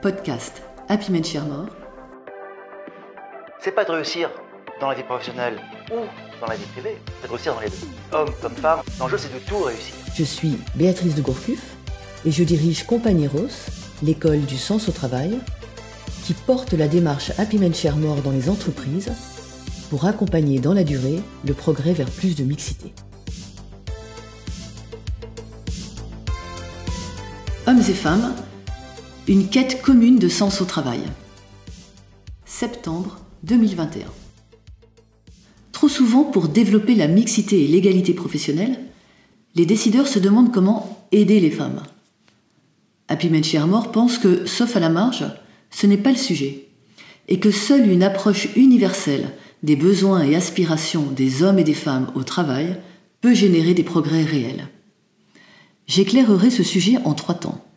Podcast Happy Men Share More. C'est pas de réussir dans la vie professionnelle ou dans la vie privée, c'est de réussir dans les deux. Homme comme femme, l'enjeu c'est de tout réussir. Je suis Béatrice de Gourcuff et je dirige Compagnie Rose, l'école du sens au travail, qui porte la démarche Happy Men Share More dans les entreprises pour accompagner dans la durée le progrès vers plus de mixité. Hommes et femmes, une quête commune de sens au travail. Septembre 2021. Trop souvent, pour développer la mixité et l'égalité professionnelle, les décideurs se demandent comment aider les femmes. Happy Men Mort pense que, sauf à la marge, ce n'est pas le sujet, et que seule une approche universelle des besoins et aspirations des hommes et des femmes au travail peut générer des progrès réels. J'éclairerai ce sujet en trois temps.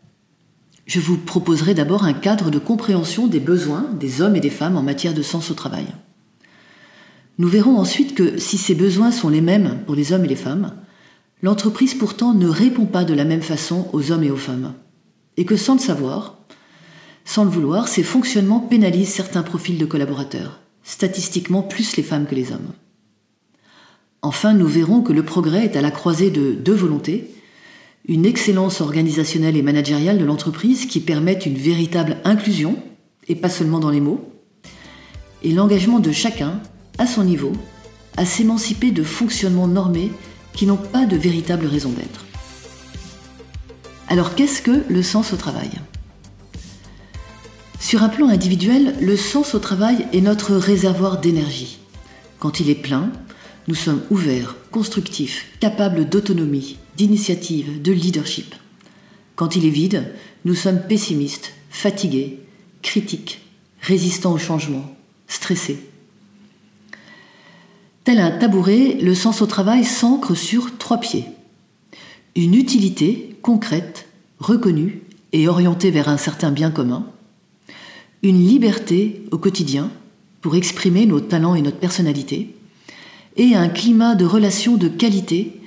Je vous proposerai d'abord un cadre de compréhension des besoins des hommes et des femmes en matière de sens au travail. Nous verrons ensuite que si ces besoins sont les mêmes pour les hommes et les femmes, l'entreprise pourtant ne répond pas de la même façon aux hommes et aux femmes. Et que sans le savoir, sans le vouloir, ces fonctionnements pénalisent certains profils de collaborateurs, statistiquement plus les femmes que les hommes. Enfin, nous verrons que le progrès est à la croisée de deux volontés, une excellence organisationnelle et managériale de l'entreprise qui permettent une véritable inclusion, et pas seulement dans les mots, et l'engagement de chacun, à son niveau, à s'émanciper de fonctionnements normés qui n'ont pas de véritable raison d'être. Alors qu'est-ce que le sens au travail? Sur un plan individuel, le sens au travail est notre réservoir d'énergie. Quand il est plein, nous sommes ouverts, constructifs, capables d'autonomie, d'initiative, de leadership. Quand il est vide, nous sommes pessimistes, fatigués, critiques, résistants au changement, stressés. Tel un tabouret, le sens au travail s'ancre sur trois pieds. Une utilité concrète, reconnue et orientée vers un certain bien commun. Une liberté au quotidien pour exprimer nos talents et notre personnalité. Et un climat de relations de qualité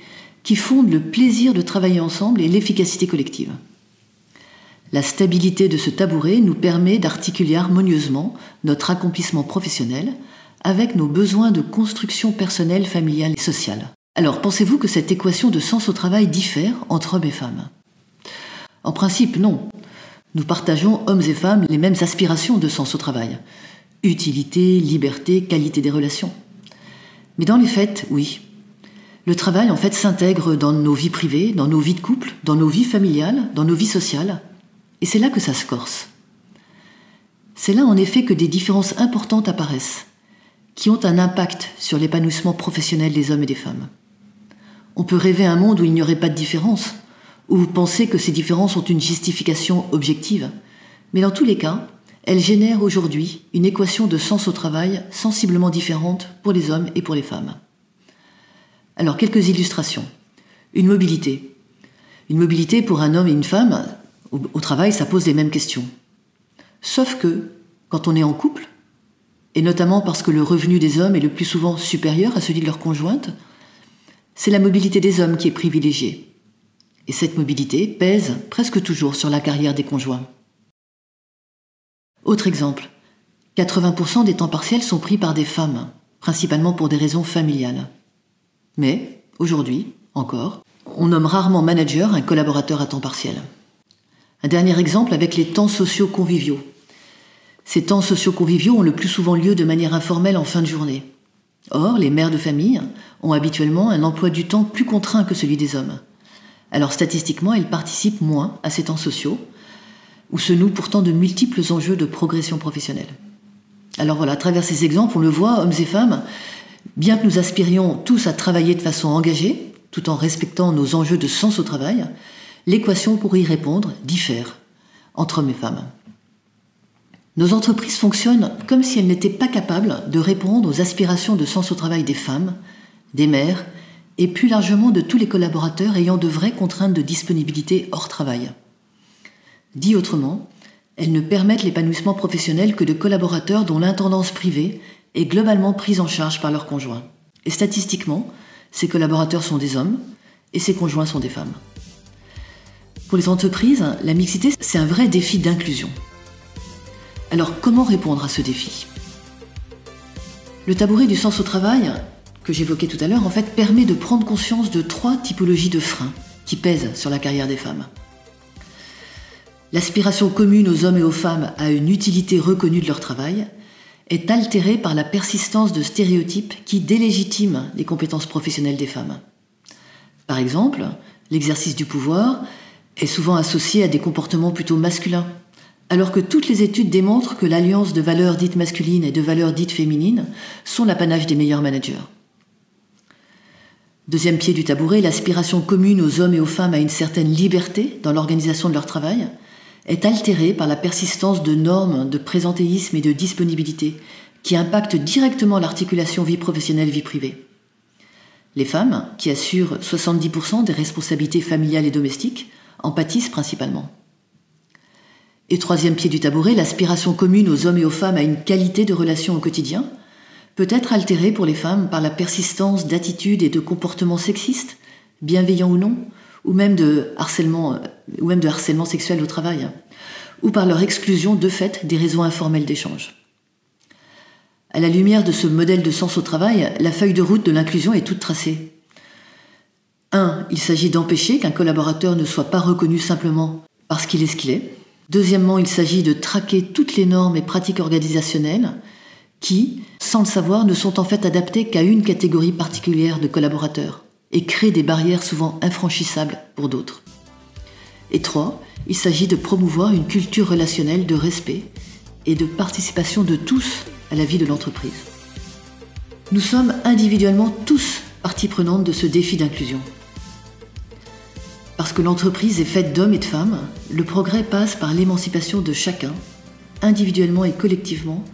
qui fondent le plaisir de travailler ensemble et l'efficacité collective. La stabilité de ce tabouret nous permet d'articuler harmonieusement notre accomplissement professionnel avec nos besoins de construction personnelle, familiale et sociale. Alors, pensez-vous que cette équation de sens au travail diffère entre hommes et femmes? En principe, non. Nous partageons, hommes et femmes, les mêmes aspirations de sens au travail. Utilité, liberté, qualité des relations. Mais dans les faits, oui, le travail, en fait, s'intègre dans nos vies privées, dans nos vies de couple, dans nos vies familiales, dans nos vies sociales. Et c'est là que ça se corse. C'est là, en effet, que des différences importantes apparaissent, qui ont un impact sur l'épanouissement professionnel des hommes et des femmes. On peut rêver un monde où il n'y aurait pas de différence, ou penser que ces différences ont une justification objective. Mais dans tous les cas, elles génèrent aujourd'hui une équation de sens au travail sensiblement différente pour les hommes et pour les femmes. Alors, quelques illustrations. Une mobilité. Une mobilité pour un homme et une femme, au, travail, ça pose les mêmes questions. Sauf que, quand on est en couple, et notamment parce que le revenu des hommes est le plus souvent supérieur à celui de leur conjointe, c'est la mobilité des hommes qui est privilégiée. Et cette mobilité pèse presque toujours sur la carrière des conjoints. Autre exemple, 80% des temps partiels sont pris par des femmes, principalement pour des raisons familiales. Mais, aujourd'hui, encore, on nomme rarement manager un collaborateur à temps partiel. Un dernier exemple avec les temps sociaux conviviaux. Ces temps sociaux conviviaux ont le plus souvent lieu de manière informelle en fin de journée. Or, les mères de famille ont habituellement un emploi du temps plus contraint que celui des hommes. Alors statistiquement, elles participent moins à ces temps sociaux, où se nouent pourtant de multiples enjeux de progression professionnelle. Alors voilà, à travers ces exemples, on le voit, hommes et femmes Bien que nous aspirions tous à travailler de façon engagée, tout en respectant nos enjeux de sens au travail, l'équation pour y répondre diffère entre hommes et femmes. Nos entreprises fonctionnent comme si elles n'étaient pas capables de répondre aux aspirations de sens au travail des femmes, des mères et plus largement de tous les collaborateurs ayant de vraies contraintes de disponibilité hors travail. Dit autrement, elles ne permettent l'épanouissement professionnel que de collaborateurs dont l'intendance privée est globalement prise en charge par leurs conjoints. Et statistiquement, ces collaborateurs sont des hommes et ces conjoints sont des femmes. Pour les entreprises, la mixité, c'est un vrai défi d'inclusion. Alors comment répondre à ce défi? Le tabouret du sens au travail, que j'évoquais tout à l'heure, en fait permet de prendre conscience de trois typologies de freins qui pèsent sur la carrière des femmes. L'aspiration commune aux hommes et aux femmes à une utilité reconnue de leur travail est altérée par la persistance de stéréotypes qui délégitiment les compétences professionnelles des femmes. Par exemple, l'exercice du pouvoir est souvent associé à des comportements plutôt masculins, alors que toutes les études démontrent que l'alliance de valeurs dites masculines et de valeurs dites féminines sont l'apanage des meilleurs managers. Deuxième pied du tabouret, l'aspiration commune aux hommes et aux femmes à une certaine liberté dans l'organisation de leur travail est altérée par la persistance de normes de présentéisme et de disponibilité qui impactent directement l'articulation vie professionnelle-vie privée. Les femmes, qui assurent 70% des responsabilités familiales et domestiques, en pâtissent principalement. Et troisième pied du tabouret, l'aspiration commune aux hommes et aux femmes à une qualité de relation au quotidien peut être altérée pour les femmes par la persistance d'attitudes et de comportements sexistes, bienveillants ou non, ou même de harcèlement, ou même de harcèlement sexuel au travail, ou par leur exclusion de fait des réseaux informels d'échange. À la lumière de ce modèle de sens au travail, la feuille de route de l'inclusion est toute tracée. 1. Il s'agit d'empêcher qu'un collaborateur ne soit pas reconnu simplement parce qu'il est ce qu'il est. Deuxièmement, il s'agit de traquer toutes les normes et pratiques organisationnelles qui, sans le savoir, ne sont en fait adaptées qu'à une catégorie particulière de collaborateurs et créent des barrières souvent infranchissables pour d'autres. Et trois, il s'agit de promouvoir une culture relationnelle de respect et de participation de tous à la vie de l'entreprise. Nous sommes individuellement tous partie prenante de ce défi d'inclusion. Parce que l'entreprise est faite d'hommes et de femmes, le progrès passe par l'émancipation de chacun, individuellement et collectivement,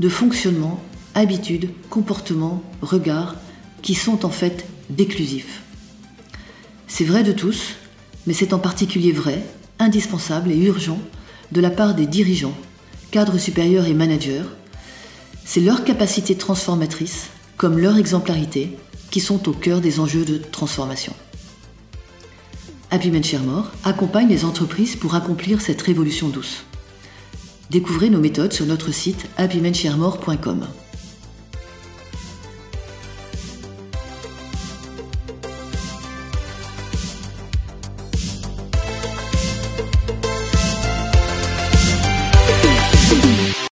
de fonctionnements, habitudes, comportements, regards, qui sont en fait déclusifs. C'est vrai de tous, mais c'est en particulier vrai, indispensable et urgent de la part des dirigeants, cadres supérieurs et managers. C'est leur capacité transformatrice, comme leur exemplarité, qui sont au cœur des enjeux de transformation. Happy accompagne les entreprises pour accomplir cette révolution douce. Découvrez nos méthodes sur notre site happymensharemore.com.